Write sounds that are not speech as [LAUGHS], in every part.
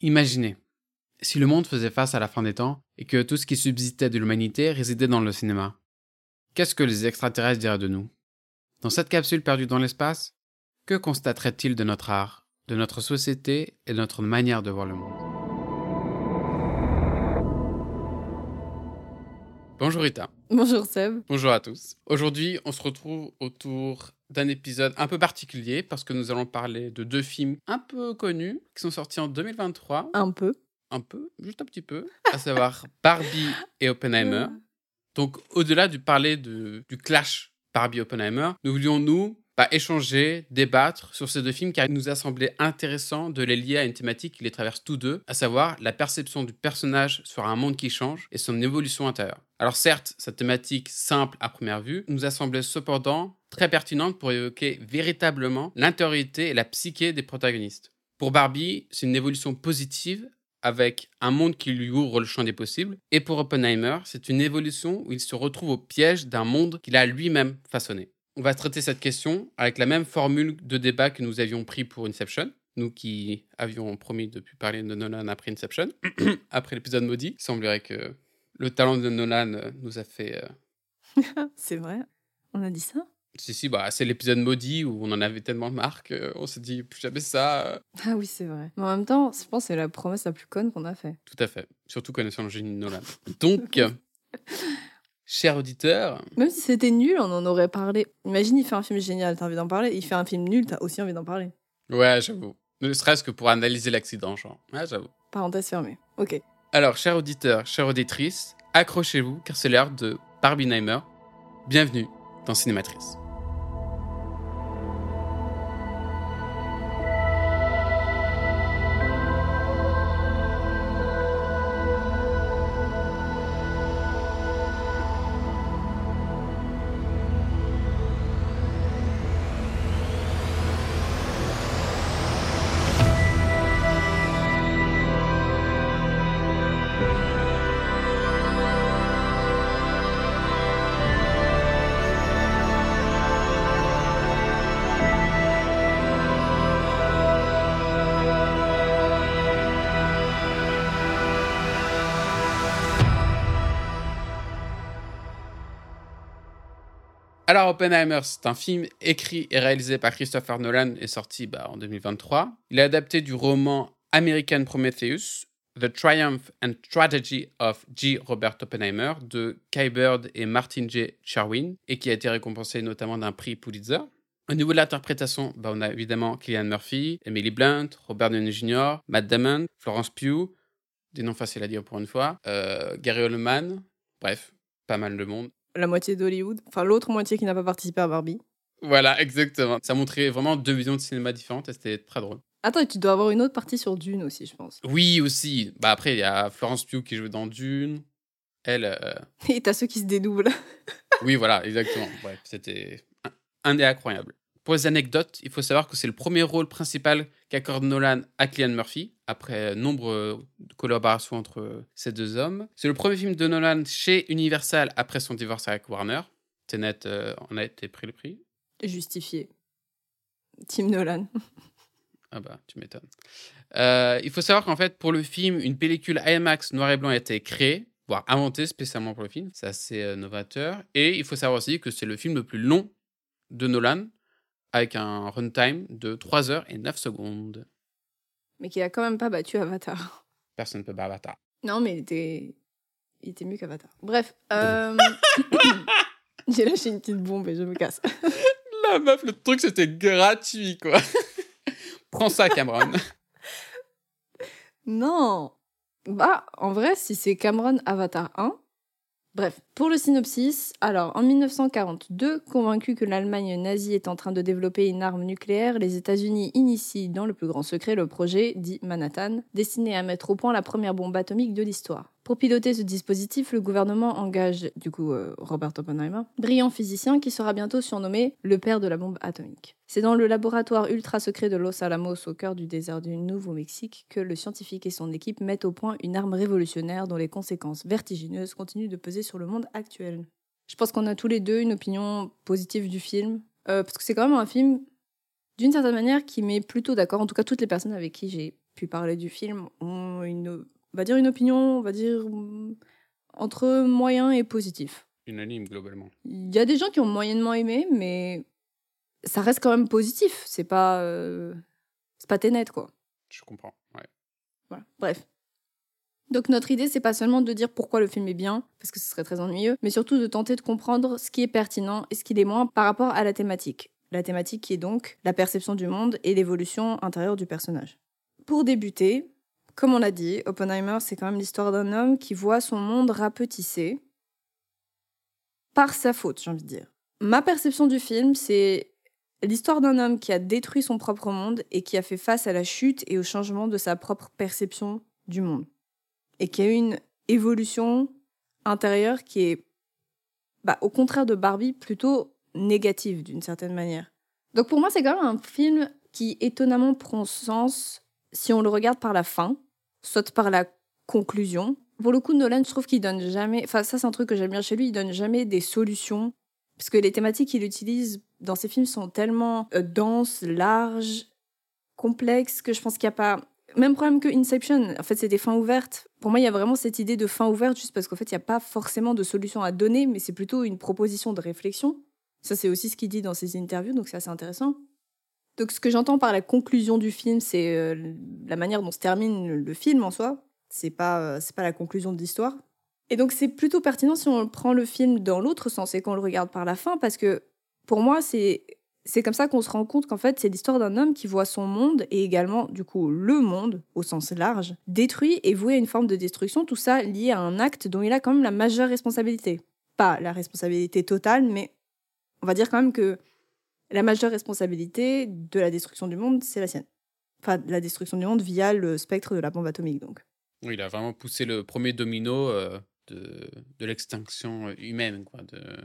Imaginez, si le monde faisait face à la fin des temps et que tout ce qui subsistait de l'humanité résidait dans le cinéma, qu'est-ce que les extraterrestres diraient de nous? Dans cette capsule perdue dans l'espace, que constateraient-ils de notre art, de notre société et de notre manière de voir le monde? Bonjour Rita. Bonjour Seb. Bonjour à tous. Aujourd'hui, on se retrouve autour d'un épisode un peu particulier parce que nous allons parler de deux films un peu connus qui sont sortis en 2023. Un peu. Un peu, juste un petit peu, à savoir [LAUGHS] Barbie et Oppenheimer. Donc, au-delà du parler de, du clash Barbie-Oppenheimer, nous voulions, nous, pas échanger, débattre sur ces deux films car il nous a semblé intéressant de les lier à une thématique qui les traverse tous deux, à savoir la perception du personnage sur un monde qui change et son évolution intérieure. Alors certes, cette thématique simple à première vue nous a semblé cependant très pertinente pour évoquer véritablement l'intériorité et la psyché des protagonistes. Pour Barbie, c'est une évolution positive avec un monde qui lui ouvre le champ des possibles. Et pour Oppenheimer, c'est une évolution où il se retrouve au piège d'un monde qu'il a lui-même façonné. On va traiter cette question avec la même formule de débat que nous avions pris pour Inception. Nous qui avions promis de plus parler de Nolan après Inception, [CLEARS THROAT] après l'épisode maudit, il semblerait que le talent de Nolan nous a fait. Euh, [LAUGHS] c'est vrai, on a dit ça? Si, si, bah, c'est l'épisode maudit où on en avait tellement marre qu'on s'est dit plus jamais ça. Ah oui, c'est vrai. Mais en même temps, je pense que c'est la promesse la plus conne qu'on a fait. Tout à fait. Surtout connaissant le génie de Nolan. Donc, [LAUGHS] cher auditeur. Même si c'était nul, on en aurait parlé. Imagine, il fait un film génial, t'as envie d'en parler. Il fait un film nul, t'as aussi envie d'en parler. Ouais, j'avoue. Ne serait-ce que pour analyser l'accident, genre. Ouais, j'avoue. Parenthèse fermée. Ok. Alors, cher auditeur, chère auditrice, accrochez-vous car c'est l'heure de Barbieheimer. Bienvenue dans Cinématrice. Alors Oppenheimer, c'est un film écrit et réalisé par Christopher Nolan et sorti bah, en 2023. Il est adapté du roman American Prometheus, The Triumph and Tragedy of G. Robert Oppenheimer de Kai Bird et Martin J. Sherwin et qui a été récompensé notamment d'un prix Pulitzer. Au niveau de l'interprétation, bah, on a évidemment Killian Murphy, Emily Blunt, Robert Downey Jr., Matt Damon, Florence Pugh, des noms faciles à dire pour une fois, euh, Gary Oldman, bref, pas mal de monde la moitié d'Hollywood, enfin l'autre moitié qui n'a pas participé à Barbie. Voilà, exactement. Ça montrait vraiment deux visions de cinéma différentes et c'était très drôle. Attends, tu dois avoir une autre partie sur Dune aussi, je pense. Oui, aussi. Bah après, il y a Florence Pugh qui joue dans Dune. Elle. Euh, [LAUGHS] et t'as ceux qui se dédoublent. oui, voilà, exactement. Bref, c'était un, un des incroyables. Pour les anecdotes, il faut savoir que c'est le premier rôle principal qu'accorde Nolan à Cillian Murphy, après nombre de collaborations entre ces deux hommes. C'est le premier film de Nolan chez Universal après son divorce avec Warner. Tenet euh, en a été pris le prix. Justifié. Tim Nolan. [LAUGHS] ah bah, tu m'étonnes. Euh, il faut savoir qu'en fait, pour le film, une pellicule IMAX noir et blanc a été créée, voire inventée spécialement pour le film. C'est assez euh, novateur. Et il faut savoir aussi que c'est le film le plus long de Nolan, avec un runtime de 3 heures et 9 secondes. Mais qui a quand même pas battu Avatar. Personne ne peut battre Avatar. Non, mais il était, il était mieux qu'Avatar. Bref, euh... [LAUGHS] j'ai lâché une petite bombe et je me casse. [LAUGHS] La meuf, le truc c'était gratuit quoi. [LAUGHS] Prends ça, Cameron. non. Bah, en vrai, si c'est Cameron Avatar 1, Bref, pour le synopsis, alors en 1942, convaincus que l'Allemagne nazie est en train de développer une arme nucléaire, les États-Unis initient dans le plus grand secret le projet dit Manhattan, destiné à mettre au point la première bombe atomique de l'histoire. Pour piloter ce dispositif, le gouvernement engage du coup euh, Robert Oppenheimer, brillant physicien qui sera bientôt surnommé le père de la bombe atomique. C'est dans le laboratoire ultra secret de Los Alamos au cœur du désert du Nouveau-Mexique que le scientifique et son équipe mettent au point une arme révolutionnaire dont les conséquences vertigineuses continuent de peser sur le monde actuel. Je pense qu'on a tous les deux une opinion positive du film, euh, parce que c'est quand même un film d'une certaine manière qui met plutôt d'accord, en tout cas toutes les personnes avec qui j'ai pu parler du film ont une, on va dire une opinion, on va dire mm, entre moyen et positif. Unanime, globalement. Il y a des gens qui ont moyennement aimé, mais ça reste quand même positif. C'est pas, euh, c'est pas net quoi. Je comprends, ouais. Voilà. Bref. Donc notre idée, c'est pas seulement de dire pourquoi le film est bien, parce que ce serait très ennuyeux, mais surtout de tenter de comprendre ce qui est pertinent et ce qui l'est moins par rapport à la thématique. La thématique qui est donc la perception du monde et l'évolution intérieure du personnage. Pour débuter, comme on l'a dit, Oppenheimer, c'est quand même l'histoire d'un homme qui voit son monde rapetissé par sa faute, j'ai envie de dire. Ma perception du film, c'est l'histoire d'un homme qui a détruit son propre monde et qui a fait face à la chute et au changement de sa propre perception du monde. Et qui a eu une évolution intérieure qui est, bah, au contraire de Barbie, plutôt négative d'une certaine manière. Donc pour moi, c'est quand même un film qui étonnamment prend sens si on le regarde par la fin, soit par la conclusion. Pour le coup, Nolan, je trouve qu'il donne jamais. Enfin, ça, c'est un truc que j'aime bien chez lui. Il donne jamais des solutions. Parce que les thématiques qu'il utilise dans ses films sont tellement euh, denses, larges, complexes, que je pense qu'il n'y a pas. Même problème que Inception. En fait, c'est des fins ouvertes. Pour moi, il y a vraiment cette idée de fin ouverte, juste parce qu'en fait, il n'y a pas forcément de solution à donner, mais c'est plutôt une proposition de réflexion. Ça, c'est aussi ce qu'il dit dans ses interviews, donc c'est assez intéressant. Donc, ce que j'entends par la conclusion du film, c'est euh, la manière dont se termine le film en soi. C'est pas, euh, c'est pas la conclusion de l'histoire. Et donc, c'est plutôt pertinent si on prend le film dans l'autre sens et qu'on le regarde par la fin, parce que pour moi, c'est c'est comme ça qu'on se rend compte qu'en fait, c'est l'histoire d'un homme qui voit son monde et également, du coup, le monde, au sens large, détruit et voué à une forme de destruction, tout ça lié à un acte dont il a quand même la majeure responsabilité. Pas la responsabilité totale, mais on va dire quand même que la majeure responsabilité de la destruction du monde, c'est la sienne. Enfin, la destruction du monde via le spectre de la bombe atomique, donc. Il a vraiment poussé le premier domino euh, de, de l'extinction humaine,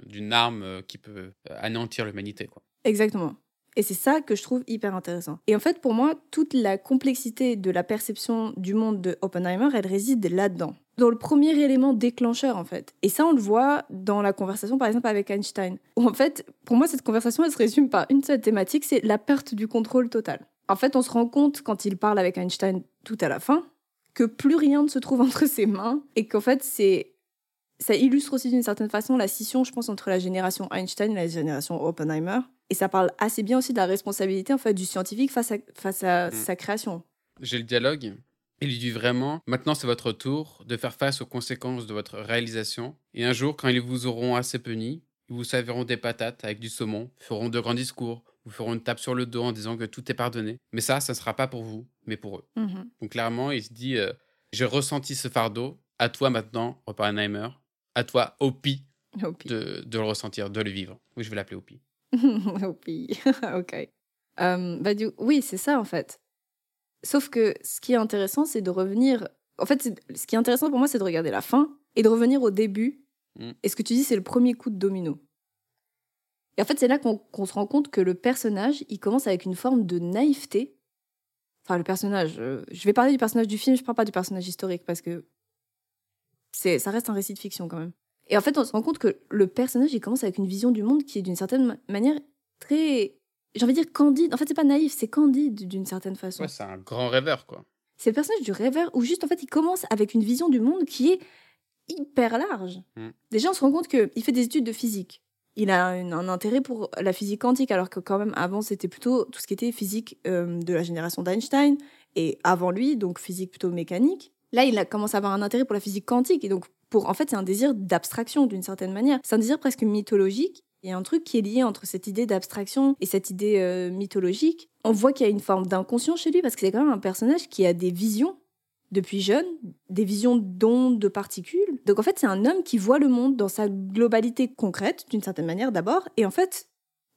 d'une arme euh, qui peut euh, anéantir l'humanité, quoi. Exactement. Et c'est ça que je trouve hyper intéressant. Et en fait, pour moi, toute la complexité de la perception du monde de Oppenheimer, elle réside là-dedans. Dans le premier élément déclencheur, en fait. Et ça, on le voit dans la conversation, par exemple, avec Einstein. Où, en fait, pour moi, cette conversation, elle se résume par une seule thématique, c'est la perte du contrôle total. En fait, on se rend compte, quand il parle avec Einstein tout à la fin, que plus rien ne se trouve entre ses mains et qu'en fait, c'est ça illustre aussi d'une certaine façon la scission, je pense, entre la génération Einstein et la génération Oppenheimer. Et ça parle assez bien aussi de la responsabilité en fait du scientifique face à, face à mm. sa création. J'ai le dialogue. Il lui dit vraiment, maintenant c'est votre tour de faire face aux conséquences de votre réalisation. Et un jour, quand ils vous auront assez puni, ils vous serviront des patates avec du saumon, feront de grands discours, vous feront une tape sur le dos en disant que tout est pardonné. Mais ça, ça ne sera pas pour vous, mais pour eux. Mm-hmm. Donc clairement, il se dit, euh, j'ai ressenti ce fardeau, à toi maintenant, Oppenheimer, à toi, Opi, de, de, le ressentir, de le vivre. Oui, je vais l'appeler Opi. [LAUGHS] Opi, [LAUGHS] ok. Euh, bah, du... Oui, c'est ça en fait. Sauf que ce qui est intéressant, c'est de revenir. En fait, ce qui est intéressant pour moi, c'est de regarder la fin et de revenir au début. Mm. Et ce que tu dis, c'est le premier coup de domino. Et en fait, c'est là qu'on se rend compte que le personnage, il commence avec une forme de naïveté. Enfin, le personnage. Euh, je vais parler du personnage du film, je ne parle pas du personnage historique parce que ça reste un récit de fiction quand même. Et en fait, on se rend compte que le personnage, il commence avec une vision du monde qui est d'une certaine manière très, j'ai envie de dire candide. En fait, c'est pas naïf, c'est candide d'une certaine façon. Ouais, c'est un grand rêveur, quoi. C'est le personnage du rêveur où juste, en fait, il commence avec une vision du monde qui est hyper large. Mm. Déjà, on se rend compte qu'il fait des études de physique. Il a un, intérêt pour la physique quantique, alors que quand même, avant, c'était plutôt tout ce qui était physique euh, de la génération d'Einstein, et avant lui, donc physique plutôt mécanique. Là, il a commencé à avoir un intérêt pour la physique quantique. Et donc, pour, en fait, c'est un désir d'abstraction d'une certaine manière. C'est un désir presque mythologique. Il y a un truc qui est lié entre cette idée d'abstraction et cette idée euh, mythologique. On voit qu'il y a une forme d'inconscient chez lui parce que c'est quand même un personnage qui a des visions depuis jeune, des visions d'ondes, de particules. Donc en fait, c'est un homme qui voit le monde dans sa globalité concrète, d'une certaine manière d'abord. Et en fait,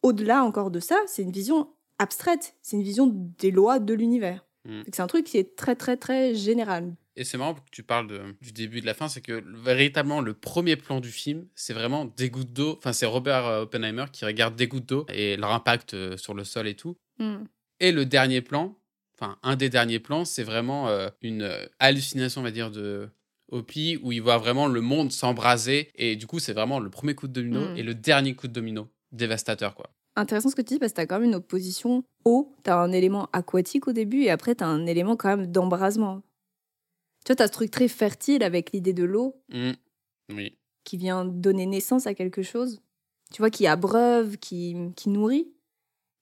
au-delà encore de ça, c'est une vision abstraite. C'est une vision des lois de l'univers. Mm. C'est un truc qui est très très très général. Et c'est marrant que tu parles de, du début et de la fin, c'est que véritablement le premier plan du film, c'est vraiment des gouttes d'eau. Enfin, c'est Robert euh, Oppenheimer qui regarde des gouttes d'eau et leur impact euh, sur le sol et tout. Hmm. Et le dernier plan, enfin un des derniers plans, c'est vraiment euh, une hallucination, on va dire, de Opie où il voit vraiment le monde s'embraser. Et du coup, c'est vraiment le premier coup de domino hmm. et le dernier coup de domino dévastateur, quoi. intéressant ce que tu dis parce que tu as quand même une opposition eau. Tu as un élément aquatique au début et après tu as un élément quand même d'embrasement. Tu vois, tu as ce truc très fertile avec l'idée de l'eau Mm. Oui. qui vient donner naissance à quelque chose. Tu vois, qui abreuve, qui, qui nourrit.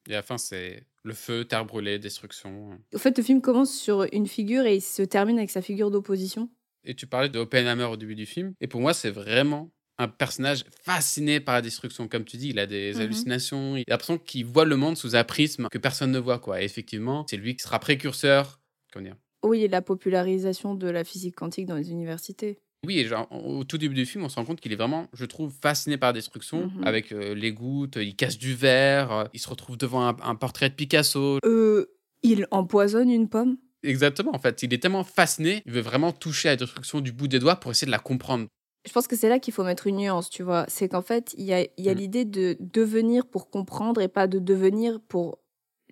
Et à la fin, c'est le feu, terre brûlée, destruction. Au fait, le film commence sur une figure et il se termine avec sa figure d'opposition. Et tu parlais de Oppenheimer au début du film. Et pour moi, c'est vraiment un personnage fasciné par la destruction. Comme tu dis, il a des Mhm. hallucinations. Il a l'impression qu'il voit le monde sous un prisme que personne ne voit. Quoi. Et effectivement, c'est lui qui sera précurseur. Comment dire Oui, et la popularisation de la physique quantique dans les universités. Oui, et genre, au tout début du film, on se rend compte qu'il est vraiment, je trouve, fasciné par la destruction. Mhm. Avec euh, les gouttes, il casse du verre, euh, il se retrouve devant un, un portrait de Picasso. Euh, il empoisonne une pomme Exactement, en fait. Il est tellement fasciné, il veut vraiment toucher à la destruction du bout des doigts pour essayer de la comprendre. Je pense que c'est là qu'il faut mettre une nuance, tu vois. C'est qu'en fait, il y a, il y a Mm. l'idée de devenir pour comprendre et pas de devenir pour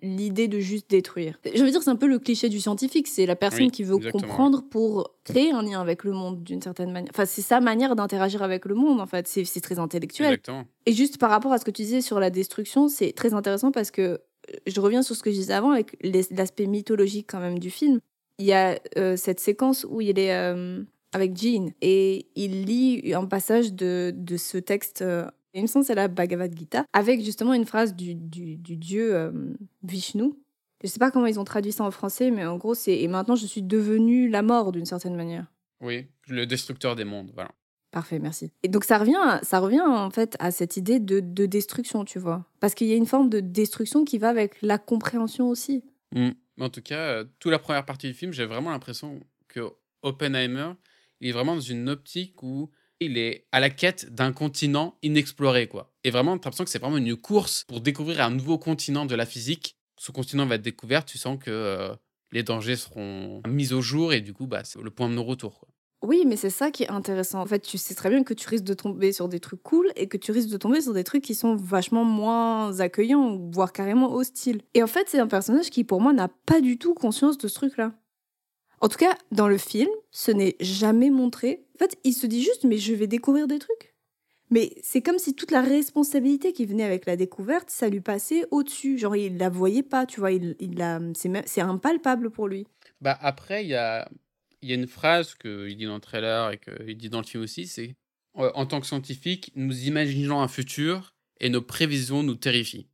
l'idée de juste détruire. Je veux dire, c'est un peu le cliché du scientifique. C'est la personne Oui, qui veut exactement. comprendre pour créer un lien avec le monde d'une certaine manière. Enfin, c'est sa manière d'interagir avec le monde, en fait. C'est très intellectuel. Exactement. Et juste par rapport à ce que tu disais sur la destruction, c'est très intéressant parce que euh, je reviens sur ce que je disais avant avec l'aspect mythologique quand même du film. Il y a euh, cette séquence où il est euh, avec Jean et il lit un passage de, de ce texte, euh, il me semble c'est la Bhagavad Gita, avec justement une phrase du, du, du dieu euh, Vishnu. Je sais pas comment ils ont traduit ça en français, mais en gros c'est « et maintenant je suis devenu la mort d'une certaine manière ». Oui, le destructeur des mondes, voilà. Parfait, merci. Et donc ça revient, ça revient en fait à cette idée de, de destruction, tu vois. Parce qu'il y a une forme de destruction qui va avec la compréhension aussi. Mm. Mais En tout cas, euh, toute la première partie du film, j'ai vraiment l'impression que Oppenheimer, il est vraiment dans une optique où il est à la quête d'un continent inexploré, quoi. Et vraiment, t'as l'impression que c'est vraiment une course pour découvrir un nouveau continent de la physique. Ce continent va être découvert, tu sens que euh, les dangers seront mis au jour et du coup, bah, c'est le point de non-retour, quoi. Oui, mais c'est ça qui est intéressant. En fait, tu sais très bien que tu risques de tomber sur des trucs cool et que tu risques de tomber sur des trucs qui sont vachement moins accueillants, voire carrément hostiles. Et en fait, c'est un personnage qui, pour moi, n'a pas du tout conscience de ce truc-là. En tout cas, dans le film, ce n'est jamais montré. En fait, il se dit juste, mais je vais découvrir des trucs. Mais c'est comme si toute la responsabilité qui venait avec la découverte, ça lui passait au-dessus. Genre, il la voyait pas, tu vois. Il, la, c'est, impalpable pour lui. Bah après, il y a, y a une phrase qu'il dit dans le trailer et qu'il dit dans le film aussi, c'est euh, en tant que scientifique, nous imaginons un futur et nos prévisions nous terrifient.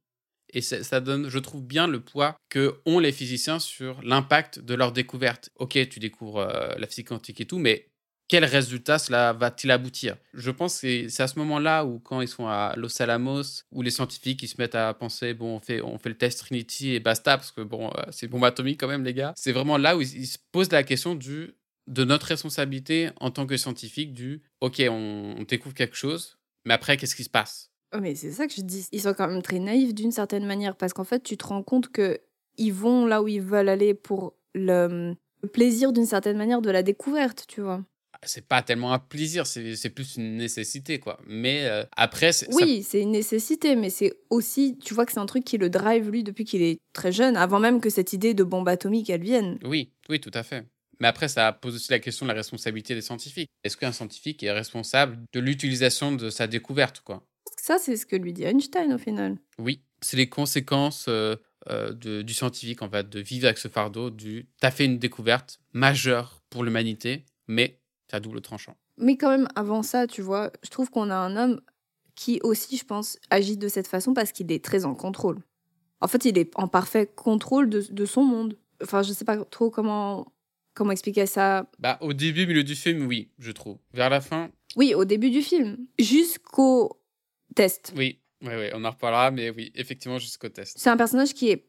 Et ça, donne, je trouve, bien le poids que ont les physiciens sur l'impact de leur découverte. Ok, tu découvres euh, la physique quantique et tout, mais quel résultat cela va-t-il aboutir? Je pense que c'est- à ce moment-là où, quand ils sont à Los Alamos, où les scientifiques ils se mettent à penser bon, on fait, on fait le test Trinity et basta, parce que bon, euh, c'est bombe atomique quand même, les gars. C'est vraiment là où ils, se posent la question du, de notre responsabilité en tant que scientifique, du ok, on découvre quelque chose, mais après, qu'est-ce qui se passe? Oh, mais c'est ça que je dis. Ils sont quand même très naïfs d'une certaine manière parce qu'en fait, tu te rends compte que ils vont là où ils veulent aller pour le, le plaisir d'une certaine manière de la découverte, tu vois. C'est pas tellement un plaisir, c'est plus une nécessité, quoi. Mais euh, après, ça Oui, c'est une nécessité, mais c'est aussi, tu vois que c'est un truc qui le drive lui depuis qu'il est très jeune, avant même que cette idée de bombe atomique elle vienne. Oui, oui, tout à fait. Mais après, ça pose aussi la question de la responsabilité des scientifiques. Est-ce qu'un scientifique est responsable de l'utilisation de sa découverte, quoi? Ça, c'est ce que lui dit Einstein au final. Oui, c'est les conséquences euh, euh, de- du scientifique, en fait, de vivre avec ce fardeau du « t'as fait une découverte majeure pour l'humanité, mais c'est à double tranchant Mais quand même, avant ça, tu vois, je trouve qu'on a un homme qui aussi, je pense, agit de cette façon parce qu'il est très en contrôle. En fait, il est en parfait contrôle de, de son monde. Enfin, je sais pas trop comment, comment expliquer ça. ». Bah, au début, milieu du film, oui, je trouve. Vers la fin, Oui, au début du film, jusqu'au test. oui, oui, oui, on en reparlera, mais oui, effectivement, jusqu'au test. C'est un personnage qui est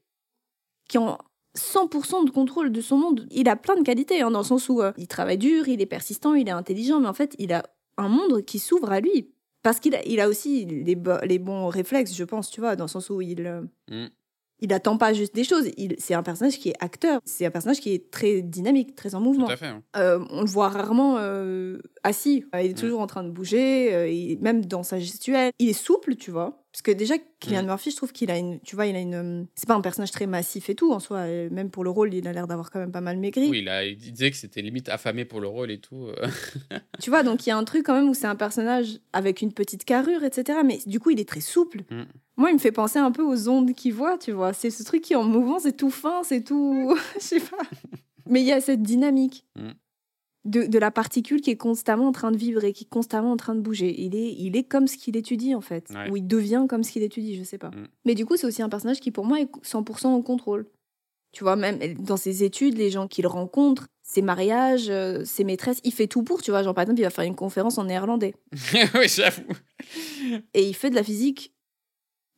qui en 100% de contrôle de son monde. Il a plein de qualités, hein, dans le sens où euh, il travaille dur, il est persistant, il est intelligent, mais en fait, il a un monde qui s'ouvre à lui. Parce qu'il a, il a aussi les, bo- les bons réflexes, je pense, tu vois, dans le sens où il... euh, Mm. Il attend pas juste des choses. Il, c'est un personnage qui est acteur. C'est un personnage qui est très dynamique, très en mouvement. Tout à fait. hein. Euh, on le voit rarement euh, assis. Il est toujours en train de bouger, euh, il- même dans sa gestuelle. Il est souple, tu vois. Parce que déjà, Kylian Mm. Murphy, je trouve qu'il a une. Tu vois, il a une. C'est pas un personnage très massif et tout en soi. Même pour le rôle, il a l'air d'avoir quand même pas mal maigri. Oui, là, il disait que c'était limite affamé pour le rôle et tout. euh. [LAUGHS] Tu vois, donc il y a un truc quand même où c'est un personnage avec une petite carrure, etc. Mais du coup, il est très souple. Mm. Moi, il me fait penser un peu aux ondes qu'il voit, tu vois. C'est ce truc qui est en mouvement, c'est tout fin, c'est tout. [LAUGHS] Je sais pas. [LAUGHS] Mais il y a cette dynamique. Mm. De, de la particule qui est constamment en train de vibrer, qui est constamment en train de bouger. Il est, il est comme ce qu'il étudie, en fait. Ouais. Ou il devient comme ce qu'il étudie, je sais pas. Mm. Mais du coup, c'est aussi un personnage qui, pour moi, est 100% en contrôle. Tu vois, même dans ses études, les gens qu'il rencontre, ses mariages, euh, ses maîtresses, il fait tout pour, tu vois. Genre, par exemple, il va faire une conférence en néerlandais. [LAUGHS] oui, j'avoue. Et il fait de la physique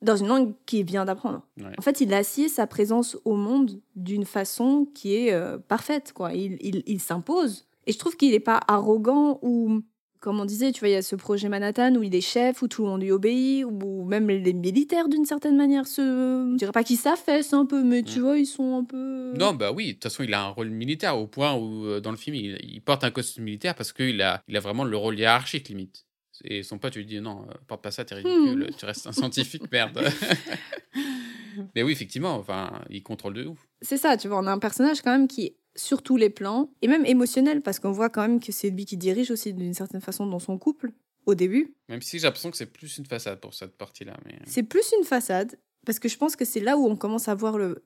dans une langue qu'il vient d'apprendre. Ouais. En fait, il assied sa présence au monde d'une façon qui est euh, parfaite, quoi. Il, il, il s'impose. Et je trouve qu'il n'est pas arrogant ou, comme on disait, tu vois, il y a ce projet Manhattan où il est chef, où tout le monde lui obéit, où même les militaires, d'une certaine manière, se... Je dirais pas qu'ils s'affaissent un peu, mais tu Mm. vois, ils sont un peu... Non, bah oui, de toute façon, il a un rôle militaire au point où, euh, dans le film, il, il porte un costume militaire parce qu'il a, il a vraiment le rôle hiérarchique, limite. Et son pote lui dit non, euh, porte pas ça, t'es ridicule, tu restes un scientifique, merde. [LAUGHS] Mais oui, effectivement, enfin, il contrôle de ouf. C'est ça, tu vois, on a un personnage quand même qui sur tous les plans, et même émotionnel, parce qu'on voit quand même que c'est lui qui dirige aussi d'une certaine façon dans son couple, au début. Même si j'ai l'impression que c'est plus une façade pour cette partie-là. Mais... C'est plus une façade, parce que je pense que c'est là où on commence à voir le,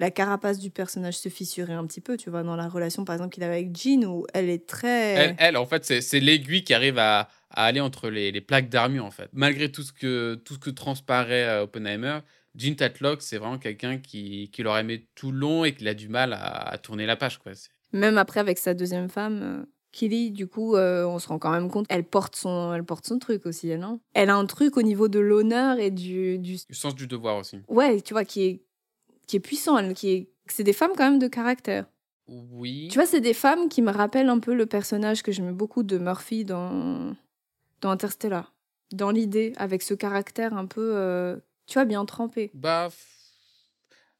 la carapace du personnage se fissurer un petit peu, tu vois, dans la relation par exemple qu'il a avec Jean, où elle est très... Elle, elle, en fait, c'est c'est l'aiguille qui arrive à, à aller entre les, les plaques d'armure, en fait. Malgré tout ce que, tout ce que transparaît euh, Oppenheimer, Jean Tatlock, c'est vraiment quelqu'un qui, qui l'aurait aimé tout le long et qui a du mal à, à tourner la page, quoi. Même après avec sa deuxième femme, euh, Killy, du coup, euh, on se rend quand même compte, elle porte son, elle porte son truc aussi, elle, non? Elle a un truc au niveau de l'honneur et du, du... Du sens du devoir aussi. Ouais, tu vois, qui est, qui est puissant, elle, qui est... C'est des femmes quand même de caractère. Oui. Tu vois, c'est des femmes qui me rappellent un peu le personnage que j'aimais beaucoup de Murphy dans, dans Interstellar. Dans l'idée, avec ce caractère un peu, euh, tu vois, bien trempé. Bah,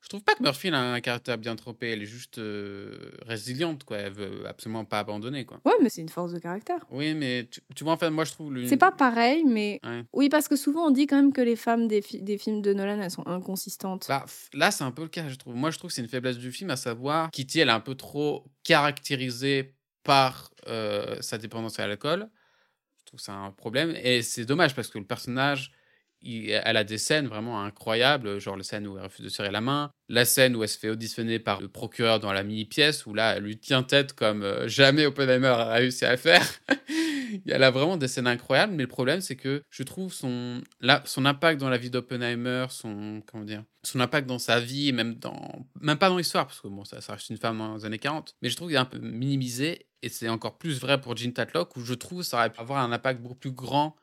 je trouve pas que Murphy elle a un caractère bien trempé. Elle est juste euh, résiliente, quoi. Elle veut absolument pas abandonner, quoi. Ouais, mais c'est une force de caractère. Oui, mais tu, tu vois, en fait, moi, je trouve. le- C'est pas pareil, mais Ouais. oui, parce que souvent on dit quand même que les femmes des, fi- des films de Nolan, elles sont inconsistantes. Bah, là, c'est un peu le cas, je trouve. Moi, je trouve que c'est une faiblesse du film, à savoir, Kitty, elle est un peu trop caractérisée par euh, sa dépendance à l'alcool. Je trouve que c'est un problème. Et c'est dommage parce que le personnage, elle a des scènes vraiment incroyables, genre la scène où elle refuse de serrer la main, la scène où elle se fait auditionner par le procureur dans la mini-pièce, où là, elle lui tient tête comme euh, jamais Oppenheimer a réussi à faire. [LAUGHS] Elle a vraiment des scènes incroyables, mais le problème, c'est que je trouve son, impact dans la vie d'Oppenheimer, son, impact dans sa vie, même, dans, même pas dans l'histoire, parce que bon, ça, reste une femme dans les années 40, mais je trouve qu'il est un peu minimisé, et c'est encore plus vrai pour Jean Tatlock, où je trouve ça aurait pu avoir un impact beaucoup plus grand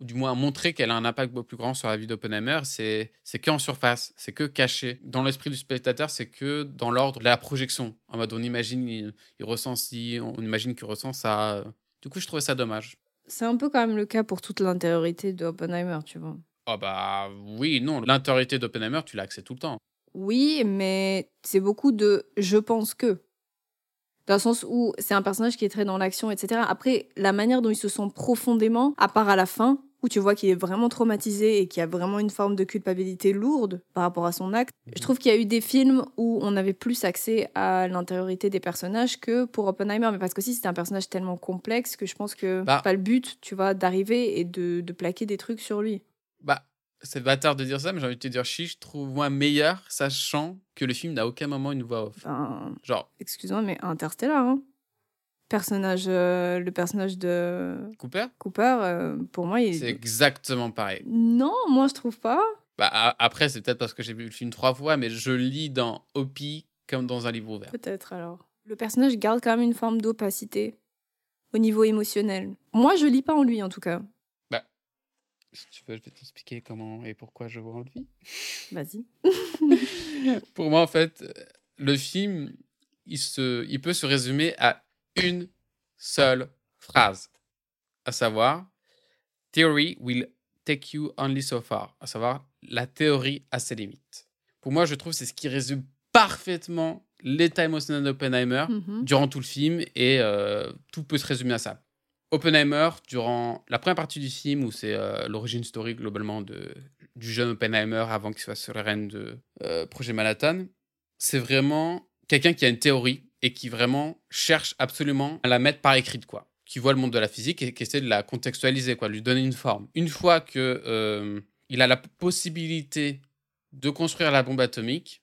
ou du moins montrer qu'elle a un impact beaucoup plus grand sur la vie d'Oppenheimer, c'est que en surface, c'est que caché. Dans l'esprit du spectateur, c'est que dans l'ordre de la projection. En mode, on imagine, il, il ressent ci, on imagine qu'il ressent ça. Du coup, je trouvais ça dommage. C'est un peu quand même le cas pour toute l'intériorité de Oppenheimer, tu vois. Oh bah oui, non, l'intériorité d'Oppenheimer, tu l'as accès tout le temps. Oui, mais c'est beaucoup de je pense que. Dans le sens où c'est un personnage qui est très dans l'action, etc. Après, la manière dont il se sent profondément, à part à la fin, où tu vois qu'il est vraiment traumatisé et qu'il y a vraiment une forme de culpabilité lourde par rapport à son acte, je trouve qu'il y a eu des films où on avait plus accès à l'intériorité des personnages que pour Oppenheimer. Mais parce que si c'était un personnage tellement complexe que je pense que Bah. c'est pas le but, tu vois, d'arriver et de, de plaquer des trucs sur lui. Bah, c'est bâtard de dire ça, mais j'ai envie de te dire, chi, je trouve moi meilleur, sachant que le film n'a aucun moment une voix off. Enfin, Genre, excuse-moi, mais Interstellar, hein. Personnage, euh, le personnage de Cooper, Cooper, euh, pour moi, il c'est exactement pareil. Non, moi je trouve pas. Bah, a- après, c'est peut-être parce que j'ai vu le film trois fois, mais je lis dans Opie comme dans un livre ouvert. Peut-être alors. Le personnage garde quand même une forme d'opacité au niveau émotionnel. Moi, je lis pas en lui en tout cas. Si tu veux, je vais t'expliquer comment et pourquoi je vois en lui. [LAUGHS] Vas-y. Pour moi, en fait, le film, il, se, il peut se résumer à une seule phrase, à savoir Theory will take you only so far, à savoir la théorie a ses limites. Pour moi, je trouve c'est ce qui résume parfaitement l'état émotionnel d'Oppenheimer Mhm. durant tout le film et euh, tout peut se résumer à ça. Oppenheimer, durant la première partie du film, où c'est euh, l'origine story globalement de du jeune Oppenheimer avant qu'il soit règne de euh, Projet Manhattan. C'est vraiment quelqu'un qui a une théorie et qui vraiment cherche absolument à la mettre par écrit, quoi. Qui voit le monde de la physique et qui essaie de la contextualiser, quoi, lui donner une forme. Une fois que euh, il a la possibilité de construire la bombe atomique,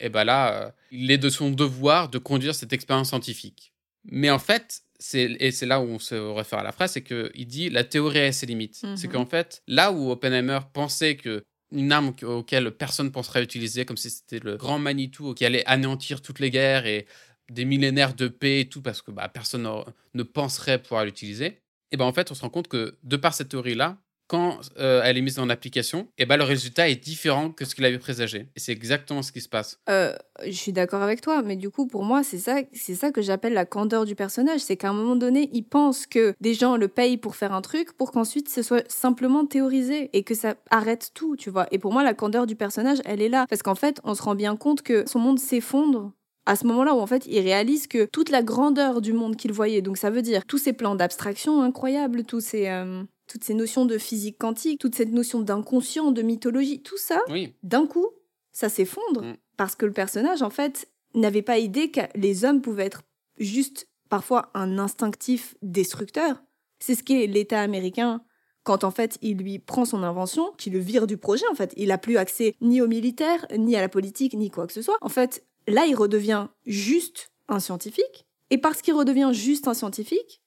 et ben là, euh, il est de son devoir de conduire cette expérience scientifique. Mais en fait, et c'est là où on se réfère à la phrase, c'est qu'il dit la théorie a ses limites. C'est Mhm. qu'en fait, là où Oppenheimer pensait que une arme auquel personne penserait utiliser, comme si c'était le grand Manitou qui allait anéantir toutes les guerres et des millénaires de paix et tout, parce que bah, personne ne penserait pouvoir l'utiliser, et ben en fait, on se rend compte que de par cette théorie-là, quand euh, elle est mise en application, et ben le résultat est différent que ce qu'il avait présagé. Et c'est exactement ce qui se passe. Euh, je suis d'accord avec toi, mais du coup, pour moi, c'est ça, c'est ça que j'appelle la candeur du personnage. C'est qu'à un moment donné, il pense que des gens le payent pour faire un truc, pour qu'ensuite ce soit simplement théorisé et que ça arrête tout, tu vois. Et pour moi, la candeur du personnage, elle est là. Parce qu'en fait, on se rend bien compte que son monde s'effondre à ce moment-là où en fait il réalise que toute la grandeur du monde qu'il voyait, donc ça veut dire tous ces plans d'abstraction incroyables, tous ces, euh, toutes ces notions de physique quantique, toute cette notion d'inconscient, de mythologie, tout ça, Oui, d'un coup, ça s'effondre Mm. parce que le personnage, en fait, n'avait pas idée que les hommes pouvaient être juste parfois un instinctif destructeur. C'est ce qu'est l'État américain quand en fait il lui prend son invention, qui le vire du projet en fait. Il a plus accès ni aux militaires, ni à la politique, ni quoi que ce soit. En fait, là, il redevient juste un scientifique. Et parce qu'il redevient juste un scientifique,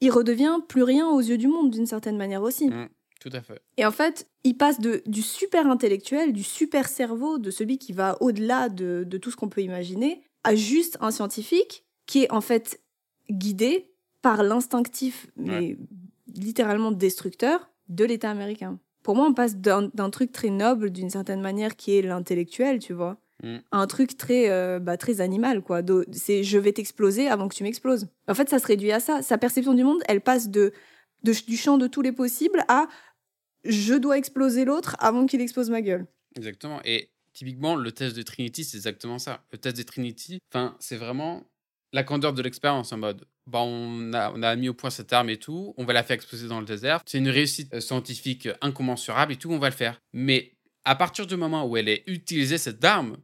il redevient plus rien aux yeux du monde d'une certaine manière aussi. Mm. tout à fait. Et en fait, il passe de, du super intellectuel, du super cerveau, de celui qui va au-delà de, de tout ce qu'on peut imaginer, à juste un scientifique qui est en fait guidé par l'instinctif, mais littéralement destructeur, de l'État américain. Pour moi, on passe d'un truc très noble, d'une certaine manière, qui est l'intellectuel, tu vois, Mm. un truc très, euh, bah, très animal, quoi. C'est je vais t'exploser avant que tu m'exploses. En fait, ça se réduit à ça. Sa perception du monde, elle passe de, de- du champ de tous les possibles à je dois exploser l'autre avant qu'il explose ma gueule. Exactement. Et typiquement, le test de Trinity, c'est exactement ça. Le test de Trinity, enfin, c'est vraiment la candeur de l'expérience en mode, bah, on, a, on a mis au point cette arme et tout, on va la faire exploser dans le désert. C'est une réussite euh, scientifique incommensurable et tout, on va le faire. Mais à partir du moment où elle est utilisée, cette arme,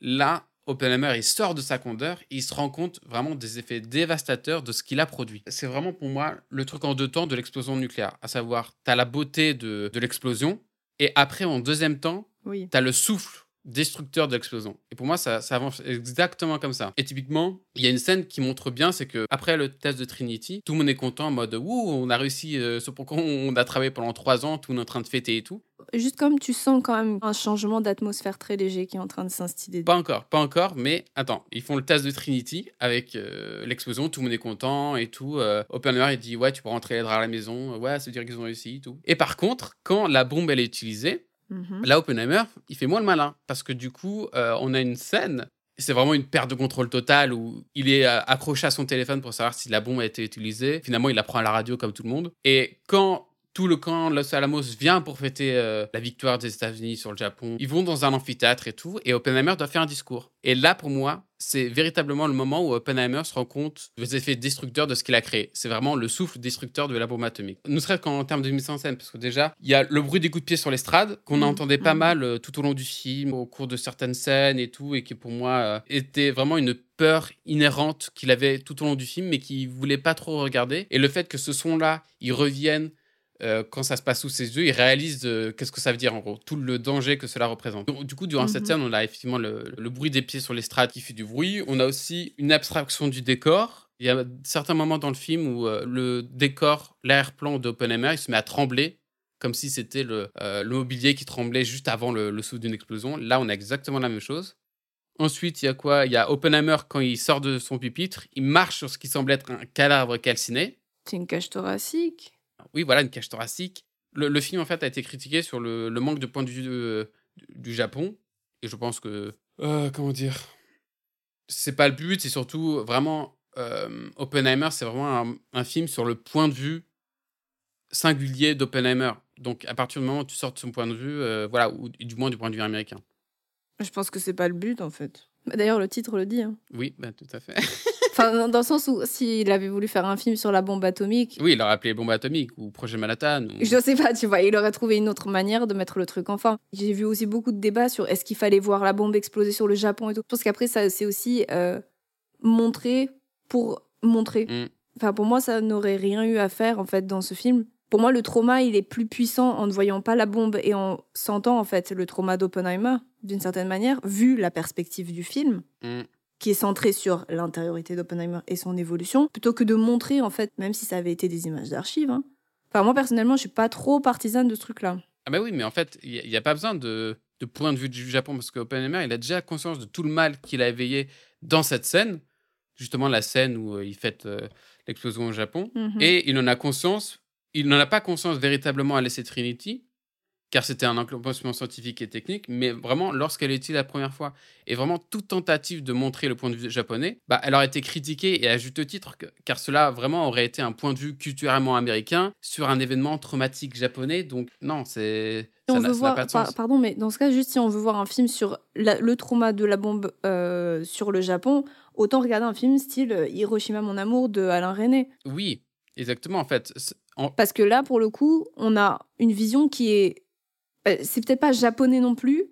là, Oppenheimer, il sort de sa candeur et il se rend compte vraiment des effets dévastateurs de ce qu'il a produit. C'est vraiment pour moi le truc en deux temps de l'explosion nucléaire, à savoir, tu as la beauté de, de l'explosion et après, en deuxième temps, Oui. tu as le souffle destructeur de l'explosion. Et pour moi, ça, ça avance exactement comme ça. Et typiquement, il y a une scène qui montre bien, c'est que après le test de Trinity, tout le monde est content en mode Ouh, on a réussi, euh, ce pourquoi on a travaillé pendant trois ans, tout le monde est en train de fêter et tout. Juste comme tu sens quand même un changement d'atmosphère très léger qui est en train de s'instiller. Pas encore, pas encore, mais attends, ils font le test de Trinity avec euh, l'explosion, tout le monde est content et tout. Euh, Oppenheimer, il dit Ouais, tu peux rentrer à la maison, ouais, ça veut dire qu'ils ont réussi et tout. Et par contre, quand la bombe elle est utilisée, Mhm. Là, Oppenheimer, il fait moins le malin parce que du coup, euh, on a une scène. C'est vraiment une perte de contrôle totale où il est euh, accroché à son téléphone pour savoir si la bombe a été utilisée. Finalement, il apprend à la radio comme tout le monde. Et quand tout le camp Los Alamos vient pour fêter euh, la victoire des États-Unis sur le Japon, ils vont dans un amphithéâtre et tout, et Oppenheimer doit faire un discours. Et là, pour moi, c'est véritablement le moment où Oppenheimer se rend compte des effets destructeurs de ce qu'il a créé. C'est vraiment le souffle destructeur de la bombe atomique. Ne serait-ce qu'en termes de mise en scène, parce que déjà, il y a le bruit des coups de pied sur l'estrade, qu'on Mhm, entendait pas mhm. mal euh, tout au long du film, au cours de certaines scènes et tout, et qui pour moi euh, était vraiment une peur inhérente qu'il avait tout au long du film, mais qu'il voulait pas trop regarder. Et le fait que ce son-là, il revienne euh, quand ça se passe sous ses yeux, il réalise euh, qu'est-ce que ça veut dire en gros, tout le danger que cela représente. Donc, du coup, durant cette Mhm. scène, on a effectivement le, le bruit des pieds sur l'estrade qui fait du bruit. On a aussi une abstraction du décor. Il y a certains moments dans le film où euh, le décor, l'arrière-plan d'Oppenheimer, il se met à trembler comme si c'était le, le mobilier qui tremblait juste avant le, le souffle d'une explosion. Là, on a exactement la même chose. Ensuite, il y a quoi? Il y a Oppenheimer, quand il sort de son pupitre, il marche sur ce qui semble être un cadavre calciné. C'est une cage thoracique. Oui, voilà, une cage thoracique. Le, le film, en fait, a été critiqué sur le, le manque de point de vue de- du Japon. Et je pense que. euh, comment dire C'est pas le but, c'est surtout vraiment. euh, Oppenheimer, c'est vraiment un, un film sur le point de vue singulier d'Oppenheimer. Donc, à partir du moment où tu sors de son point de vue, euh, voilà, ou du moins du point de vue américain. Je pense que c'est pas le but en fait. Bah, D'ailleurs, le titre le dit. hein. Oui, bah, tout à fait. [LAUGHS] Enfin, dans le sens où s'il avait voulu faire un film sur la bombe atomique, Oui, il aurait appelé Bombe Atomique ou Projet Manhattan. Ou... je sais pas, tu vois, il aurait trouvé une autre manière de mettre le truc en fin. J'ai vu aussi beaucoup de débats sur est-ce qu'il fallait voir la bombe exploser sur le Japon et tout. Je pense qu'après, ça c'est aussi euh, montrer pour montrer. Mm. Enfin, pour moi, ça n'aurait rien eu à faire en fait dans ce film. Pour moi, le trauma, il est plus puissant en ne voyant pas la bombe et en sentant en fait le trauma d'Oppenheimer d'une certaine manière, vu la perspective du film Mm. Qui est centré sur l'intériorité d'Oppenheimer et son évolution, plutôt que de montrer, en fait, même si ça avait été des images d'archives. hein. Enfin, moi, personnellement, je suis pas trop partisane de ce truc-là. Ah bah oui, mais en fait, il n'y a, pas besoin de, de point de vue du Japon parce qu'Oppenheimer, il a déjà conscience de tout le mal qu'il a éveillé dans cette scène, justement la scène où euh, il fête euh, l'explosion au Japon, Mhm. et il en a conscience, il n'en a pas conscience véritablement à laisser Trinity, car c'était un enclenchement scientifique et technique, mais vraiment lorsqu'elle est utilisée la première fois, et vraiment toute tentative de montrer le point de vue japonais, bah, elle aurait été critiquée et à juste titre, car cela vraiment aurait été un point de vue culturellement américain sur un événement traumatique japonais, donc non, c'est... Si on veut voir, par- pardon, mais dans ce cas, juste si on veut voir un film sur la- le trauma de la bombe euh, sur le Japon, autant regarder un film style euh, Hiroshima, mon amour de Alain René. Oui, exactement. En fait, en- Parce que là, pour le coup, on a une vision qui est. euh, c'est peut-être pas japonais non plus,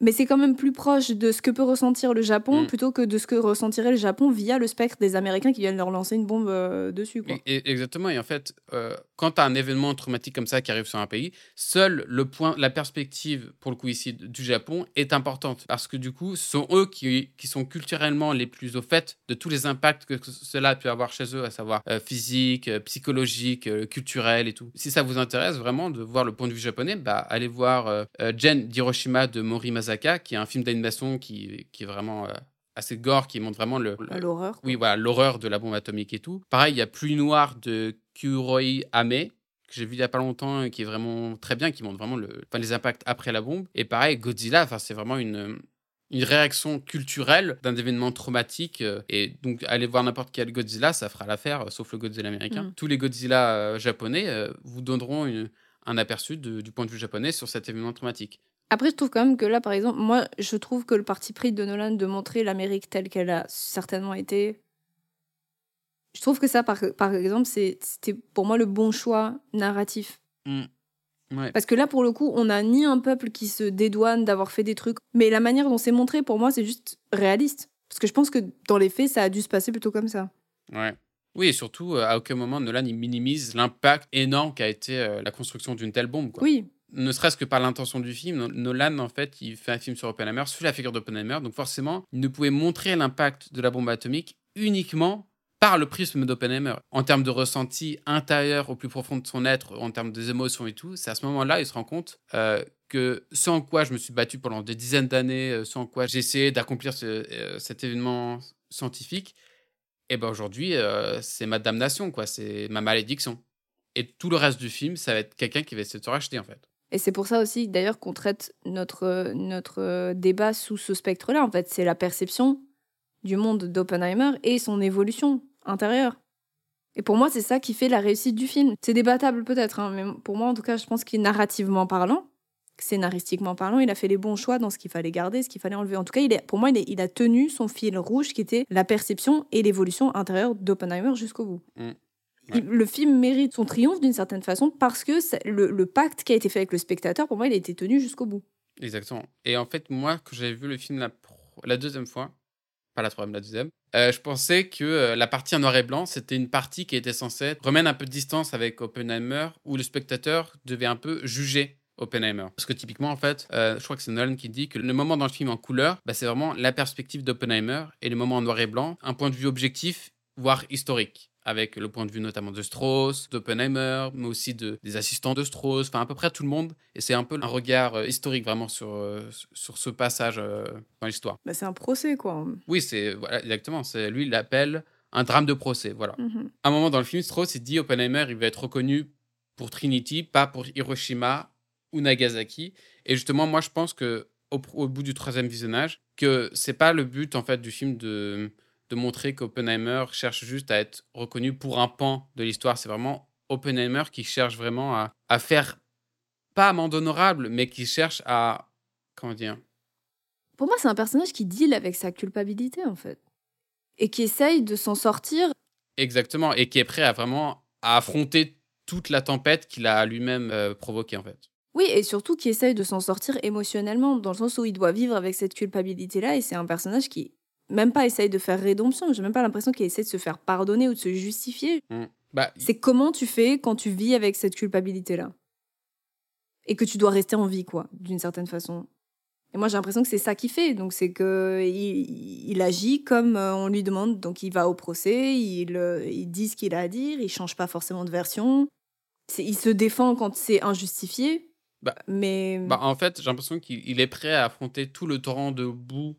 mais c'est quand même plus proche de ce que peut ressentir le Japon Mm. plutôt que de ce que ressentirait le Japon via le spectre des Américains qui viennent leur lancer une bombe euh, dessus. Quoi. et- et- exactement. Et en fait, euh, quand tu as un événement traumatique comme ça qui arrive sur un pays, seul le point, la perspective, pour le coup ici, du Japon est importante. Parce que du coup, ce sont eux qui, qui sont culturellement les plus au fait de tous les impacts que cela a pu avoir chez eux, à savoir euh, physique, psychologique, culturel et tout. Si ça vous intéresse vraiment de voir le point de vue japonais, bah, allez voir Gen d'Hiroshima de Mori Qui est un film d'animation qui, qui est vraiment euh, assez gore, qui montre vraiment le, L'horreur. oui, voilà, l'horreur de la bombe atomique et tout. Pareil, il y a Pluie Noire de Kuroi Ame, que j'ai vu il y a pas longtemps, et qui est vraiment très bien, qui montre vraiment le, enfin, les impacts après la bombe. Et pareil, Godzilla, enfin, c'est vraiment une, une réaction culturelle d'un événement traumatique. euh, Et donc, allez voir n'importe quel Godzilla, ça fera l'affaire, sauf le Godzilla américain. Mm. Tous les Godzilla euh, japonais vous donneront une- un aperçu de- du point de vue japonais sur cet événement traumatique. Après, je trouve quand même que là, par exemple, moi, je trouve que le parti pris de Nolan de montrer l'Amérique telle qu'elle a certainement été. Je trouve que ça, par, par exemple, c'était pour moi le bon choix narratif. Ouais. Parce que là, pour le coup, on n'a ni un peuple qui se dédouane d'avoir fait des trucs, mais la manière dont c'est montré, pour moi, c'est juste réaliste. Parce que je pense que dans les faits, ça a dû se passer plutôt comme ça. Ouais. Oui, et surtout, euh, à aucun moment, Nolan il minimise l'impact énorme qu'a été euh, la construction d'une telle bombe. Quoi. Oui, Ne serait-ce que par l'intention du film, Nolan, en fait, il fait un film sur Oppenheimer, sur la figure d'Oppenheimer, donc forcément, il ne pouvait montrer l'impact de la bombe atomique uniquement par le prisme d'Oppenheimer. En termes de ressenti intérieur au plus profond de son être, en termes des émotions et tout, c'est à ce moment-là, il se rend compte euh, que ce en quoi je me suis battu pendant des dizaines d'années, euh, ce en quoi j'ai essayé d'accomplir euh, cet événement scientifique, et ben aujourd'hui, euh, c'est ma damnation, quoi, c'est ma malédiction. Et tout le reste du film, ça va être quelqu'un qui va essayer de se racheter, en fait. Et c'est pour ça aussi, d'ailleurs, qu'on traite notre, notre débat sous ce spectre-là. En fait, c'est la perception du monde d'Oppenheimer et son évolution intérieure. Et pour moi, c'est ça qui fait la réussite du film. C'est débattable peut-être, hein, mais pour moi, en tout cas, je pense qu'il narrativement parlant, scénaristiquement parlant, il a fait les bons choix dans ce qu'il fallait garder, ce qu'il fallait enlever. En tout cas, pour moi, il a tenu son fil rouge qui était la perception et l'évolution intérieure d'Oppenheimer jusqu'au bout. Mm. Le film mérite son triomphe d'une certaine façon parce que le, le pacte qui a été fait avec le spectateur, pour moi, il a été tenu jusqu'au bout. Exactement. Et en fait, moi, quand j'avais vu le film la deuxième fois, pas la troisième, la deuxième, euh, je pensais que euh, la partie en noir et blanc, c'était une partie qui était censée remettre un peu de distance avec Oppenheimer, où le spectateur devait un peu juger Oppenheimer. Parce que typiquement, en fait, euh, je crois que c'est Nolan qui dit que le moment dans le film en couleur, bah, c'est vraiment la perspective d'Oppenheimer, et le moment en noir et blanc, un point de vue objectif, voire historique avec le point de vue notamment de Strauss, d'Oppenheimer, mais aussi de, des assistants de Strauss, enfin à peu près tout le monde. Et c'est un peu un regard euh, historique vraiment sur, euh, sur ce passage euh, dans l'histoire. Bah, c'est un procès, quoi. Oui, c'est voilà, exactement. C'est lui, il l'appelle un drame de procès. Voilà. Mhm. À un moment dans le film, Strauss il dit Oppenheimer, il va être reconnu pour Trinity, pas pour Hiroshima ou Nagasaki. Et justement, moi, je pense que au, au bout du troisième visionnage, que c'est pas le but en fait du film de de montrer qu'Oppenheimer cherche juste à être reconnu pour un pan de l'histoire. C'est vraiment Oppenheimer qui cherche vraiment à, à faire pas amende honorable, mais qui cherche à comment dire? Pour moi, c'est un personnage qui deal avec sa culpabilité, en fait. et qui essaye de s'en sortir. Exactement, et qui est prêt à vraiment à affronter toute la tempête qu'il a lui-même euh, provoquée en fait. Oui, et surtout qui essaye de s'en sortir émotionnellement, dans le sens où il doit vivre avec cette culpabilité-là, et c'est un personnage qui même pas essaye de faire rédemption, j'ai même pas l'impression qu'il essaie de se faire pardonner ou de se justifier. Mm. Bah, C'est comment tu fais quand tu vis avec cette culpabilité-là? Et que tu dois rester en vie, quoi, d'une certaine façon. Et moi, j'ai l'impression que c'est ça qu'il fait. Donc, c'est que il, il agit comme euh, on lui demande. Donc, il va au procès, il, euh, il dit ce qu'il a à dire, il change pas forcément de version. Il se défend quand c'est injustifié. Bah, mais Bah, en fait, j'ai l'impression qu'il il est prêt à affronter tout le torrent de boue,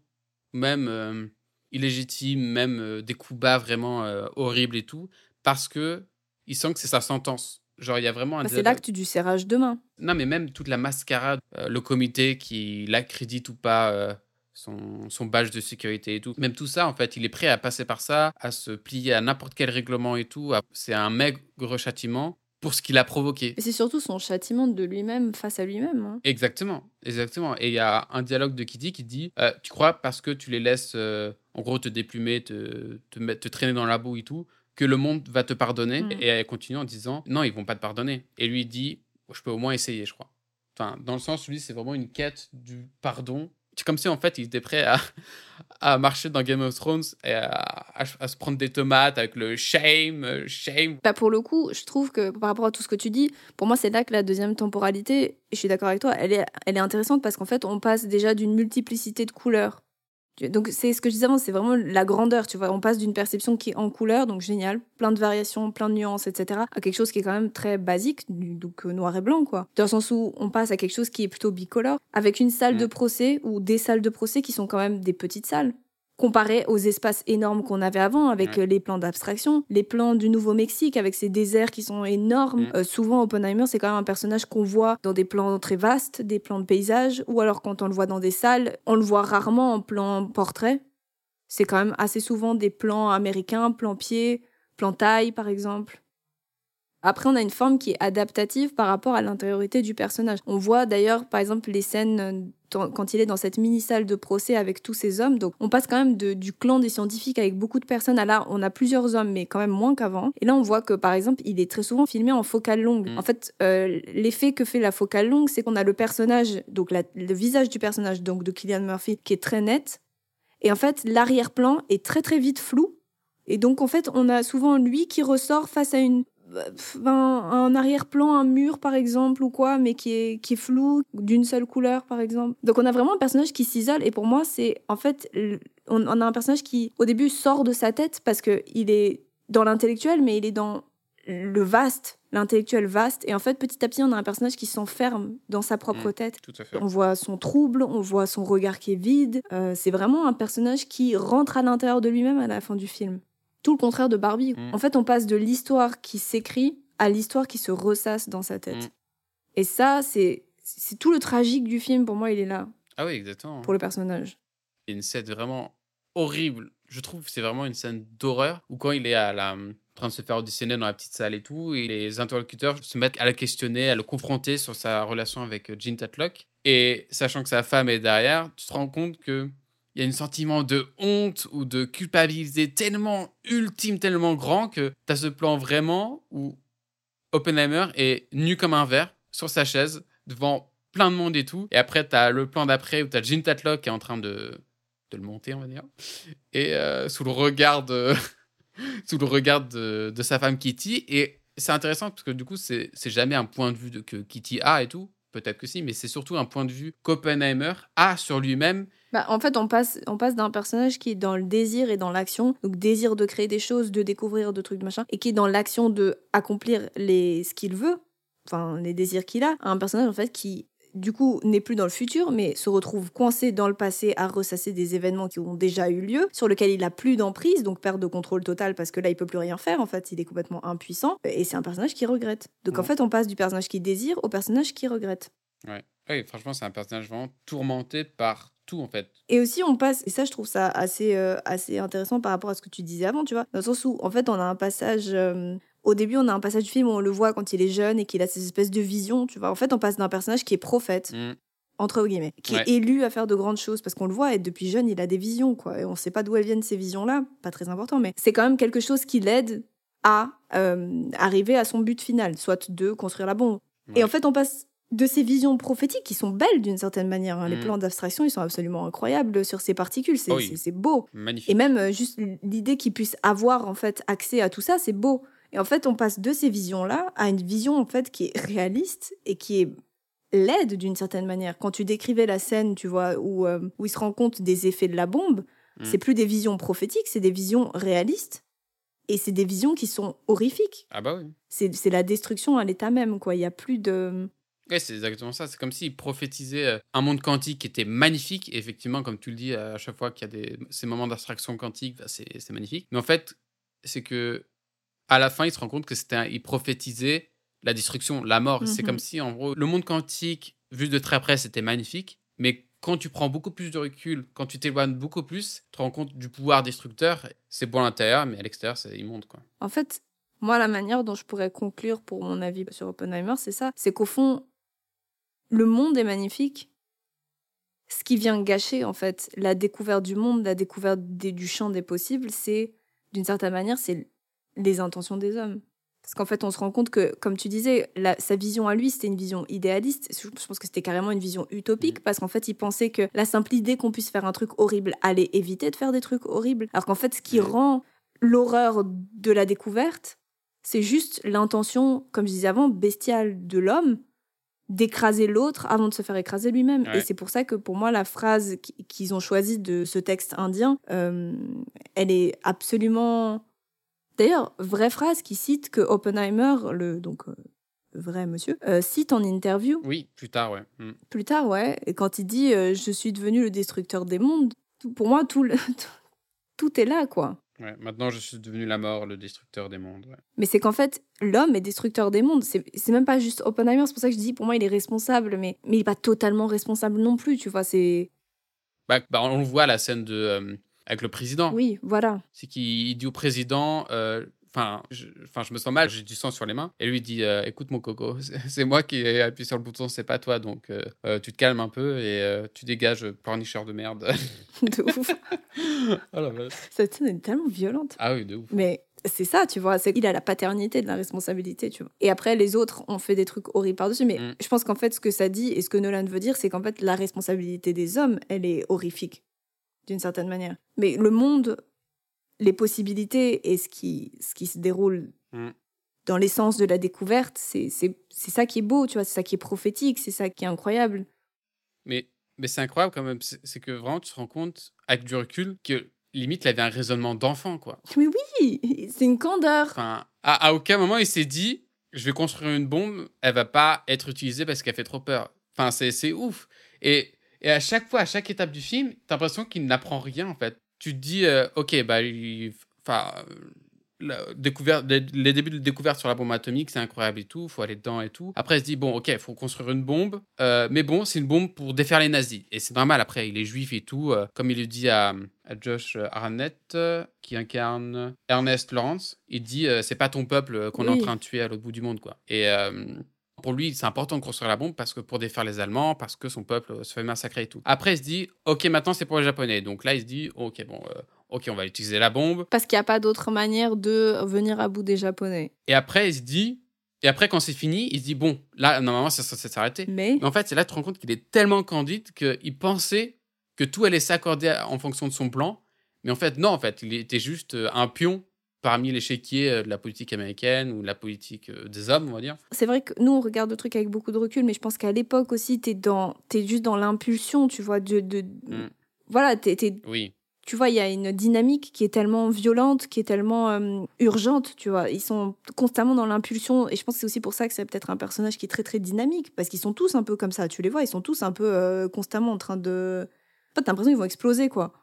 même euh, illégitime, même euh, des coups bas vraiment euh, horribles et tout, parce que il sent que c'est sa sentence. Genre, il y a vraiment un bah, c'est l'acte du serrage de main. Non, mais même toute la mascarade, euh, le comité qui l'accrédite ou pas, son, son badge de sécurité et tout. Même tout ça, en fait, il est prêt à passer par ça, à se plier à n'importe quel règlement et tout. à- C'est un maigre châtiment pour ce qu'il a provoqué. Et c'est surtout son châtiment de lui-même face à lui-même. hein. Exactement, exactement. Et il y a un dialogue de Kitty qui dit euh, Tu crois parce que tu les laisses, euh, en gros, te déplumer, te, te, te traîner dans la boue et tout, que le monde va te pardonner Mm? Et elle continue en disant Non, ils vont pas te pardonner. Et lui dit Je peux au moins essayer, je crois. Enfin, dans le sens où lui, c'est vraiment une quête du pardon. C'est comme si, en fait, il était prêt à, [LAUGHS] à marcher dans Game of Thrones et à, à- se prendre des tomates avec le shame, euh, shame. Bah pour le coup, je trouve que par rapport à tout ce que tu dis, pour moi, c'est là que la deuxième temporalité, je suis d'accord avec toi, elle est, elle est intéressante parce qu'en fait, on passe déjà d'une multiplicité de couleurs. Donc, c'est ce que je disais avant, c'est vraiment la grandeur, tu vois. On passe d'une perception qui est en couleur, donc génial, plein de variations, plein de nuances, etc., à quelque chose qui est quand même très basique, donc euh, noir et blanc, quoi. Dans le sens où on passe à quelque chose qui est plutôt bicolore, avec une salle Mm. de procès ou des salles de procès qui sont quand même des petites salles comparé aux espaces énormes qu'on avait avant, avec euh, les plans d'abstraction, les plans du Nouveau-Mexique, avec ces déserts qui sont énormes. Mm. Euh, souvent, Oppenheimer, c'est quand même un personnage qu'on voit dans des plans très vastes, des plans de paysage, ou alors quand on le voit dans des salles, on le voit rarement en plan portrait. C'est quand même assez souvent des plans américains, plans pied, plans taille, par exemple. Après, on a une forme qui est adaptative par rapport à l'intériorité du personnage. On voit d'ailleurs, par exemple, les scènes euh, quand il est dans cette mini-salle de procès avec tous ces hommes. Donc, on passe quand même de- du clan des scientifiques avec beaucoup de personnes à là, on a plusieurs hommes, mais quand même moins qu'avant. Et là, on voit que, par exemple, il est très souvent filmé en focale longue. Mm. En fait, euh, l'effet que fait la focale longue, c'est qu'on a le personnage, donc la- le visage du personnage, donc de Killian Murphy, qui est très net. Et en fait, l'arrière-plan est très très vite flou. Et donc, en fait, on a souvent lui qui ressort face à une un, un arrière-plan, un mur par exemple ou quoi, mais qui est, qui est flou, d'une seule couleur par exemple. Donc on a vraiment un personnage qui s'isole et pour moi c'est en fait, on a un personnage qui au début sort de sa tête parce que il est dans l'intellectuel mais il est dans le vaste, l'intellectuel vaste et en fait petit à petit on a un personnage qui s'enferme dans sa propre Mm. tête. Tout à fait. On voit son trouble, on voit son regard qui est vide. Euh, c'est vraiment un personnage qui rentre à l'intérieur de lui-même à la fin du film. Tout le contraire de Barbie. Mm. En fait, on passe de l'histoire qui s'écrit à l'histoire qui se ressasse dans sa tête. Mm. Et ça, c'est c'est tout le tragique du film. Pour moi, il est là Ah oui, exactement. pour le personnage. Il y a une scène vraiment horrible. Je trouve que c'est vraiment une scène d'horreur où quand il est à la, en train de se faire auditionner dans la petite salle et tout, et les interlocuteurs se mettent à le questionner, à le confronter sur sa relation avec Jean Tatlock. Et sachant que sa femme est derrière, tu te rends compte que il y a un sentiment de honte ou de culpabilité tellement ultime, tellement grand que tu as ce plan vraiment où Oppenheimer est nu comme un verre sur sa chaise devant plein de monde et tout. Et après, tu as le plan d'après où tu as Tatlock qui est en train de, le monter, on va dire. Et euh, sous le regard de, [LAUGHS] sous le regard de, de sa femme Kitty. Et c'est intéressant parce que du coup, c'est c'est jamais un point de vue de, que Kitty a et tout. Peut-être que si, mais c'est surtout un point de vue qu'Oppenheimer a sur lui-même. Bah, en fait, on passe, on passe d'un personnage qui est dans le désir et dans l'action, donc désir de créer des choses, de découvrir de trucs, machin, et qui est dans l'action de accomplir les, ce qu'il veut, enfin les désirs qu'il a, à un personnage en fait qui du coup n'est plus dans le futur, mais se retrouve coincé dans le passé à ressasser des événements qui ont déjà eu lieu, sur lesquels il a plus d'emprise, donc perte de contrôle total parce que là il peut plus rien faire. En fait, il est complètement impuissant et c'est un personnage qui regrette. Donc en fait, on passe du personnage qui désire au personnage qui regrette. Ouais. Oui, franchement, c'est un personnage vraiment tourmenté par tout, en fait. Et aussi, on passe, et ça, je trouve ça assez, euh, assez intéressant par rapport à ce que tu disais avant, tu vois, dans le sens où, en fait, on a un passage. euh, au début, on a un passage du film où on le voit quand il est jeune et qu'il a ces espèces de visions, tu vois. En fait, on passe d'un personnage qui est prophète. Mm. entre guillemets, qui Ouais. est élu à faire de grandes choses parce qu'on le voit et depuis jeune il a des visions quoi et on sait pas d'où elles viennent ces visions là, pas très important mais c'est quand même quelque chose qui l'aide à euh, arriver à son but final, soit de construire la bombe. Ouais. Et en fait on passe de ces visions prophétiques qui sont belles d'une certaine manière. hein. Les Mhm. plans d'abstraction ils sont absolument incroyables sur ces particules, c'est oui. beau. Magnifique. Et même euh, juste l'idée qu'il puisse avoir en fait accès à tout ça, c'est beau. Et en fait, on passe de ces visions-là à une vision en fait qui est réaliste et qui est laide d'une certaine manière. Quand tu décrivais la scène, tu vois, où, euh, où il se rend compte des effets de la bombe, Mm. c'est plus des visions prophétiques, c'est des visions réalistes. Et c'est des visions qui sont horrifiques. Ah bah oui. C'est c'est la destruction à l'état même, quoi. Il y a plus de... Ouais, c'est exactement ça. C'est comme s'il prophétisait euh, un monde quantique qui était magnifique. Et effectivement, comme tu le dis, à chaque fois qu'il y a des, ces moments d'abstraction quantique, bah, c'est c'est magnifique. Mais en fait, c'est que à la fin, il se rend compte que c'était, un- il prophétisait la destruction, la mort. C'est Mhm. comme si, en gros, le monde quantique, vu de très près, c'était magnifique. Mais quand tu prends beaucoup plus de recul, quand tu t'éloignes beaucoup plus, tu te rends compte du pouvoir destructeur. C'est beau à l'intérieur, mais à l'extérieur, c'est immonde, quoi. En fait, moi, la manière dont je pourrais conclure pour mon avis sur Oppenheimer, c'est ça. C'est qu'au fond, le monde est magnifique. Ce qui vient gâcher, en fait, la découverte du monde, la découverte des- du champ des possibles, c'est, d'une certaine manière, c'est les intentions des hommes. Parce qu'en fait, on se rend compte que, comme tu disais, la- sa vision à lui, c'était une vision idéaliste. Je pense que c'était carrément une vision utopique, parce qu'en fait, il pensait que la simple idée qu'on puisse faire un truc horrible allait éviter de faire des trucs horribles. Alors qu'en fait, ce qui Mhm. rend l'horreur de la découverte, c'est juste l'intention, comme je disais avant, bestiale de l'homme d'écraser l'autre avant de se faire écraser lui-même. Ouais. Et c'est pour ça que pour moi, la phrase qui- qu'ils ont choisie de ce texte indien, euh, elle est absolument... D'ailleurs, vraie phrase qui cite que Oppenheimer, le donc euh, vrai monsieur, euh, cite en interview Oui, plus tard, ouais. Mm. plus tard, ouais, et quand il dit euh, je suis devenu le destructeur des mondes, tout- pour moi tout le- [LAUGHS] tout est là quoi. Ouais, Maintenant, je suis devenu la mort, le destructeur des mondes. ouais. Mais c'est qu'en fait, l'homme est destructeur des mondes. C'est même pas juste Oppenheimer. C'est pour ça que je dis, pour moi, il est responsable, mais, mais il est pas totalement responsable non plus, tu vois. C'est. Bah, bah, on le voit à la scène de, avec le président. Oui, voilà. C'est qu'il il dit au président, euh, enfin, je, enfin, je me sens mal, j'ai du sang sur les mains. Et lui il dit, euh, écoute mon coco, [LAUGHS] c'est moi qui ai appuyé sur le bouton, c'est pas toi, donc euh, tu te calmes un peu et euh, tu dégages, pornicheur de merde. [LAUGHS] De ouf. [LAUGHS] oh la vache. Cette scène est tellement violente. Ah oui, de ouf. Mais c'est ça, tu vois. C'est qu'il a la paternité de la responsabilité, tu vois. Et après, les autres ont fait des trucs horribles par-dessus. Mais Mm. je pense qu'en fait, ce que ça dit et ce que Nolan veut dire, c'est qu'en fait, la responsabilité des hommes, elle est horrifique, d'une certaine manière. Mais le monde, les possibilités et ce qui, ce qui se déroule Mm. dans l'essence de la découverte, c'est c'est- c'est ça qui est beau, tu vois. C'est ça qui est prophétique, c'est ça qui est incroyable. Mais, mais c'est incroyable quand même, c'est que vraiment tu te rends compte, avec du recul, que limite il avait un raisonnement d'enfant, quoi. [LAUGHS] Mais oui, c'est une candeur. Enfin, à, à aucun moment il s'est dit je vais construire une bombe, elle va pas être utilisée parce qu'elle fait trop peur. Enfin, c'est c'est ouf. Et, et à chaque fois, à chaque étape du film, t'as l'impression qu'il n'apprend rien en fait. Tu te dis euh, ok, bah, il- enfin, euh, découverte, les, les débuts de découverte sur la bombe atomique, c'est incroyable et tout, faut aller dedans et tout. Après, il se dit bon, ok, faut construire une bombe, euh, mais bon, c'est une bombe pour défaire les nazis. Et c'est normal. Après, il est juif et tout, euh, comme il le dit à, à Josh Arnett, qui incarne Ernest Lawrence. Il dit c'est pas ton peuple qu'on est en train de tuer à l'autre bout du monde, quoi. Et pour lui, c'est important de construire la bombe parce que pour défaire les Allemands, parce que son peuple euh, se fait massacrer et tout. Après, il se dit, ok, maintenant c'est pour les Japonais. Donc là, il se dit, ok, bon, euh, ok, on va utiliser la bombe. Parce qu'il n'y a pas d'autre manière de venir à bout des Japonais. Et après, il se dit, et après, quand c'est fini, il se dit, bon, là, normalement, c'est censé s'arrêter. Mais Mais en fait, c'est là que tu te rends compte qu'il est tellement candide qu'il pensait que tout allait s'accorder en fonction de son plan. Mais en fait, non, en fait, il était juste euh, un pion parmi l'échiquier euh, de la politique américaine ou de la politique euh, des hommes, on va dire. c'est vrai que nous, on regarde le truc avec beaucoup de recul, mais je pense qu'à l'époque aussi, t'es dans, t'es juste dans l'impulsion, tu vois, de, de... Mm. voilà, t'es, t'es- Oui. tu vois, il y a une dynamique qui est tellement violente, qui est tellement euh, urgente, tu vois. Ils sont constamment dans l'impulsion, et je pense que c'est aussi pour ça que c'est peut-être un personnage qui est très très dynamique, parce qu'ils sont tous un peu comme ça. Tu les vois, ils sont tous un peu euh, constamment en train de. En fait, t'as l'impression qu'ils vont exploser, quoi.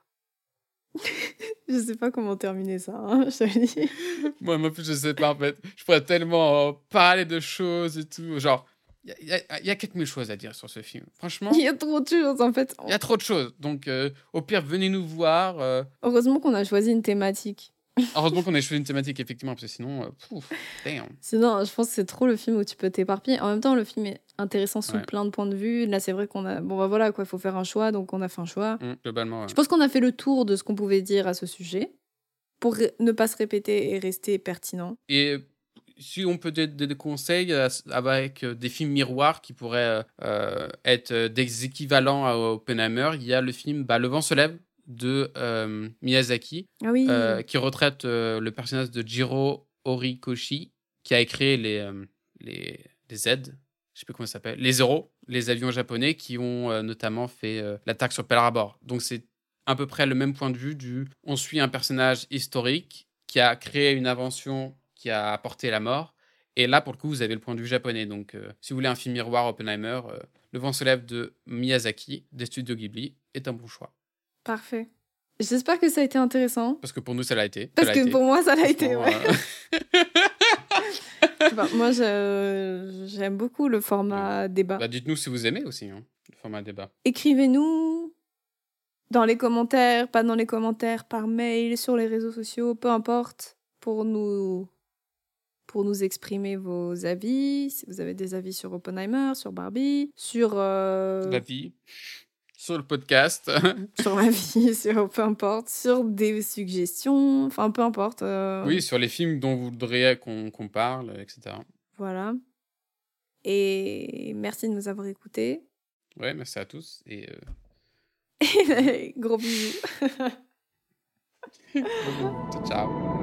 [LAUGHS] je sais pas comment terminer ça, hein, je te dis. [LAUGHS] Moi, moi plus, je sais pas, en fait. Je pourrais tellement euh, parler de choses et tout. Genre, il y, a- y a quelques mille choses à dire sur ce film. Franchement, Il y a trop de choses, en fait. il y a trop de choses. Donc, euh, au pire, venez nous voir. euh, Heureusement qu'on a choisi une thématique. Heureusement qu'on a choisi une thématique, effectivement, parce que sinon, euh, pouf, damn. Sinon, je pense que c'est trop le film où tu peux t'éparpiller. En même temps, le film est intéressant sous Ouais. plein de points de vue. Là, c'est vrai qu'on a. Bon, bah voilà, quoi, il faut faire un choix, donc on a fait un choix. Mm, globalement, ouais. Je pense qu'on a fait le tour de ce qu'on pouvait dire à ce sujet pour ne pas se répéter et rester pertinent. Et si on peut donner des conseils euh, avec euh, des films miroirs qui pourraient euh, euh, être euh, des équivalents à Oppenheimer, il y a le film bah, Le vent se lève de euh, Miyazaki, Ah oui. euh, qui retraite euh, le personnage de Jiro Horikoshi, qui a créé les, les, les Z, je sais plus comment ça s'appelle, les Zero, les avions japonais qui ont notamment fait l'attaque sur Pearl Harbor. Donc c'est à peu près le même point de vue du on suit un personnage historique qui a créé une invention qui a apporté la mort. Et là, pour le coup, vous avez le point de vue japonais. Donc, si vous voulez un film miroir Oppenheimer, Le vent se lève de Miyazaki, des studios Ghibli, est un bon choix. Parfait. J'espère que ça a été intéressant. Parce que pour nous, ça l'a été. Parce que été. pour moi, ça l'a été. Ouais. [LAUGHS] euh, Enfin, moi, j'aime beaucoup le format débat. bah, Dites-nous si vous aimez aussi hein, le format débat. Écrivez-nous dans les commentaires, pas dans les commentaires, par mail, sur les réseaux sociaux, peu importe, pour nous, pour nous exprimer vos avis. Si vous avez des avis sur Oppenheimer, sur Barbie, sur, euh, La vie, sur le podcast. [LAUGHS] sur ma vie, [LAUGHS] sur peu importe, sur des suggestions, enfin peu importe. euh, oui, sur les films dont vous voudriez qu'on qu'on parle, etc. Voilà. Et merci de nous avoir écoutés. Ouais, merci à tous. Et euh, [LAUGHS] Gros bisous. ciao, ciao.